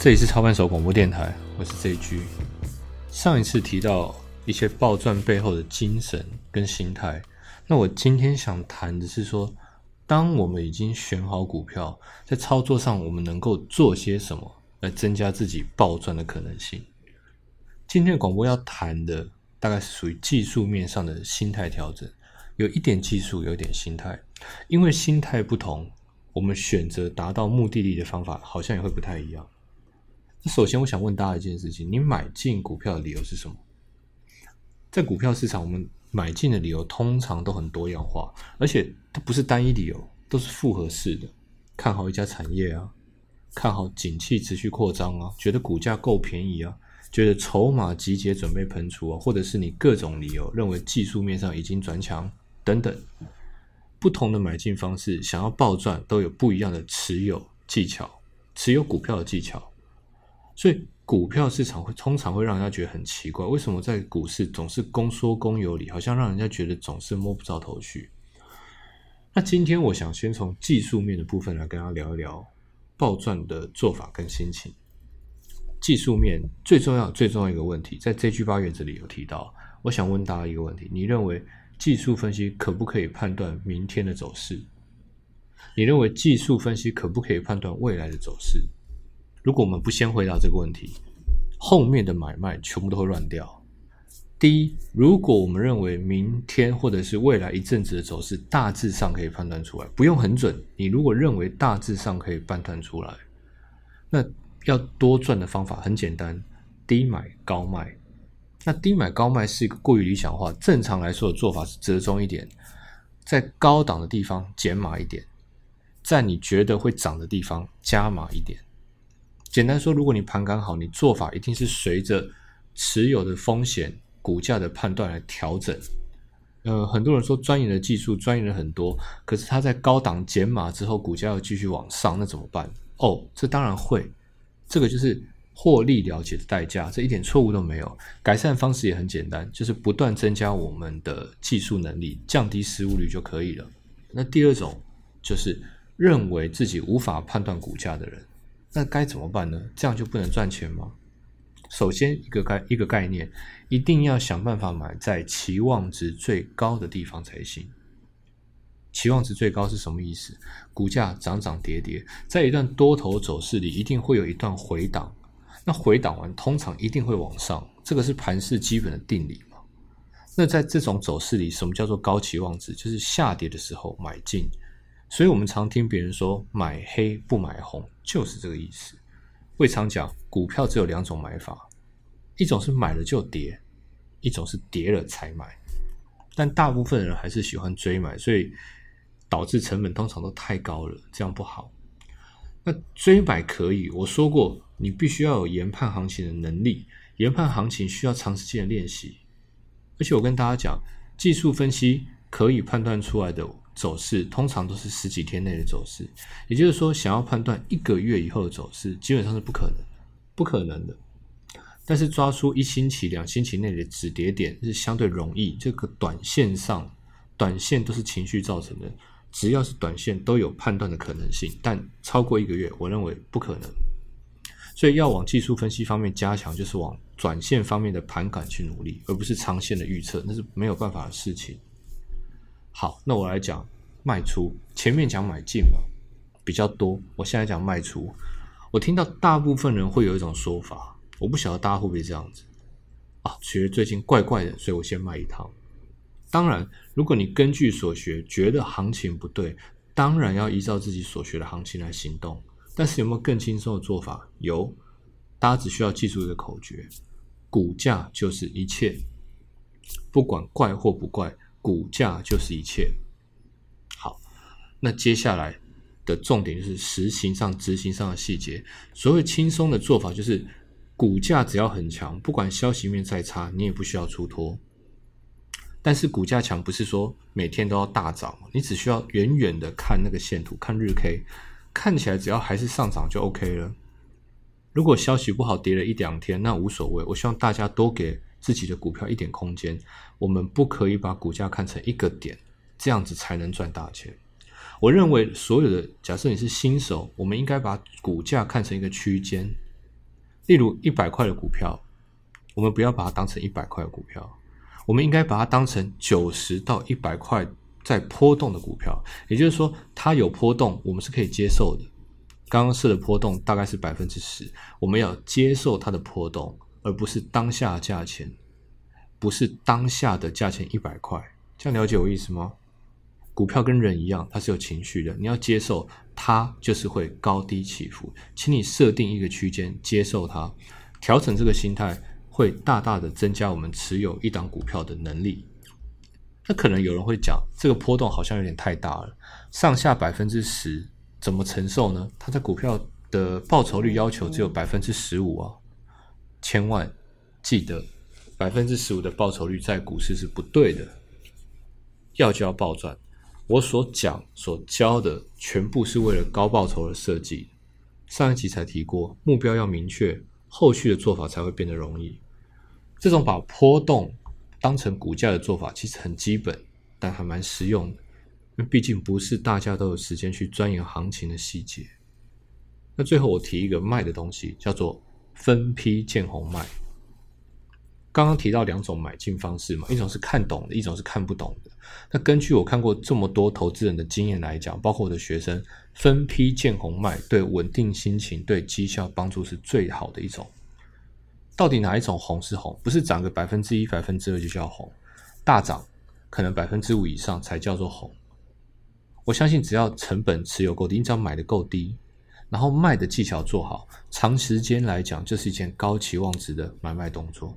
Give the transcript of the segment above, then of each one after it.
这里是操盘手广播电台，我是 J G。上一次提到一些暴赚背后的精神跟心态，那我今天想谈的是说，当我们已经选好股票，在操作上我们能够做些什么来增加自己暴赚的可能性。今天的广播要谈的大概是属于技术面上的心态调整，有一点技术，有一点心态，因为心态不同。我们选择达到目的地的方法好像也会不太一样。那首先，我想问大家一件事情：你买进股票的理由是什么？在股票市场，我们买进的理由通常都很多样化，而且它不是单一理由，都是复合式的。看好一家产业啊，看好景气持续扩张啊，觉得股价够便宜啊，觉得筹码集结准备喷出啊，或者是你各种理由认为技术面上已经转强等等。不同的买进方式，想要暴赚都有不一样的持有技巧，持有股票的技巧。所以股票市场会通常会让人家觉得很奇怪，为什么在股市总是公说公有理，好像让人家觉得总是摸不着头绪。那今天我想先从技术面的部分来跟大家聊一聊暴赚的做法跟心情。技术面最重要、最重要一个问题，在这句八月这里有提到，我想问大家一个问题：你认为？技术分析可不可以判断明天的走势？你认为技术分析可不可以判断未来的走势？如果我们不先回答这个问题，后面的买卖全部都会乱掉。第一，如果我们认为明天或者是未来一阵子的走势大致上可以判断出来，不用很准。你如果认为大致上可以判断出来，那要多赚的方法很简单：低买高卖。那低买高卖是一个过于理想化，正常来说的做法是折中一点，在高档的地方减码一点，在你觉得会涨的地方加码一点。简单说，如果你盘感好，你做法一定是随着持有的风险、股价的判断来调整。呃，很多人说钻研的技术钻研了很多，可是他在高档减码之后，股价要继续往上，那怎么办？哦，这当然会，这个就是。获利了解的代价，这一点错误都没有。改善方式也很简单，就是不断增加我们的技术能力，降低失误率就可以了。那第二种就是认为自己无法判断股价的人，那该怎么办呢？这样就不能赚钱吗？首先，一个概一个概念，一定要想办法买在期望值最高的地方才行。期望值最高是什么意思？股价涨涨跌跌，在一段多头走势里，一定会有一段回档。那回档完，通常一定会往上，这个是盘势基本的定理嘛？那在这种走势里，什么叫做高期望值？就是下跌的时候买进。所以我们常听别人说买黑不买红，就是这个意思。我常讲，股票只有两种买法，一种是买了就跌，一种是跌了才买。但大部分人还是喜欢追买，所以导致成本通常都太高了，这样不好。那追买可以，我说过。你必须要有研判行情的能力，研判行情需要长时间的练习。而且我跟大家讲，技术分析可以判断出来的走势，通常都是十几天内的走势。也就是说，想要判断一个月以后的走势，基本上是不可能，不可能的。但是抓出一星期、两星期内的止跌点是相对容易。这个短线上，短线都是情绪造成的，只要是短线都有判断的可能性。但超过一个月，我认为不可能。所以要往技术分析方面加强，就是往短线方面的盘感去努力，而不是长线的预测，那是没有办法的事情。好，那我来讲卖出，前面讲买进嘛比较多，我现在讲卖出。我听到大部分人会有一种说法，我不晓得大家会不会这样子啊？觉得最近怪怪的，所以我先卖一趟。当然，如果你根据所学觉得行情不对，当然要依照自己所学的行情来行动。但是有没有更轻松的做法？有，大家只需要记住一个口诀：股价就是一切，不管怪或不怪，股价就是一切。好，那接下来的重点就是实行上、执行上的细节。所谓轻松的做法，就是股价只要很强，不管消息面再差，你也不需要出脱。但是股价强不是说每天都要大涨，你只需要远远的看那个线图，看日 K。看起来只要还是上涨就 OK 了。如果消息不好，跌了一两天，那无所谓。我希望大家多给自己的股票一点空间。我们不可以把股价看成一个点，这样子才能赚大钱。我认为所有的假设你是新手，我们应该把股价看成一个区间，例如一百块的股票，我们不要把它当成一百块的股票，我们应该把它当成九十到一百块在波动的股票。也就是说，它有波动，我们是可以接受的。刚刚设的波动大概是百分之十，我们要接受它的波动，而不是当下价钱，不是当下的价钱一百块。这样了解我意思吗？股票跟人一样，它是有情绪的，你要接受它就是会高低起伏，请你设定一个区间，接受它，调整这个心态，会大大的增加我们持有一档股票的能力。那可能有人会讲，这个波动好像有点太大了，上下百分之十。怎么承受呢？它在股票的报酬率要求只有百分之十五啊！千万记得，百分之十五的报酬率在股市是不对的。要就要暴赚，我所讲所教的全部是为了高报酬而设计。上一集才提过，目标要明确，后续的做法才会变得容易。这种把波动当成股价的做法，其实很基本，但还蛮实用的。因为毕竟不是大家都有时间去钻研行情的细节。那最后我提一个卖的东西，叫做分批建红卖。刚刚提到两种买进方式嘛，一种是看懂的，一种是看不懂的。那根据我看过这么多投资人的经验来讲，包括我的学生，分批建红卖对稳定心情、对绩效帮助是最好的一种。到底哪一种红是红？不是涨个百分之一、百分之二就叫红，大涨可能百分之五以上才叫做红。我相信，只要成本持有够低，你只要买的够低，然后卖的技巧做好，长时间来讲，这是一件高期望值的买卖动作。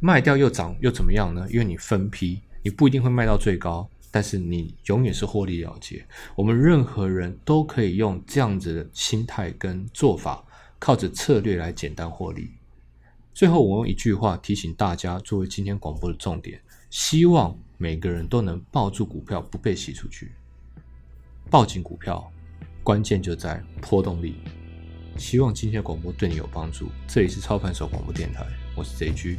卖掉又涨又怎么样呢？因为你分批，你不一定会卖到最高，但是你永远是获利了结。我们任何人都可以用这样子的心态跟做法，靠着策略来简单获利。最后，我用一句话提醒大家，作为今天广播的重点：希望每个人都能抱住股票，不被洗出去。抱紧股票，关键就在破动力。希望今天的广播对你有帮助。这里是操盘手广播电台，我是 ZG。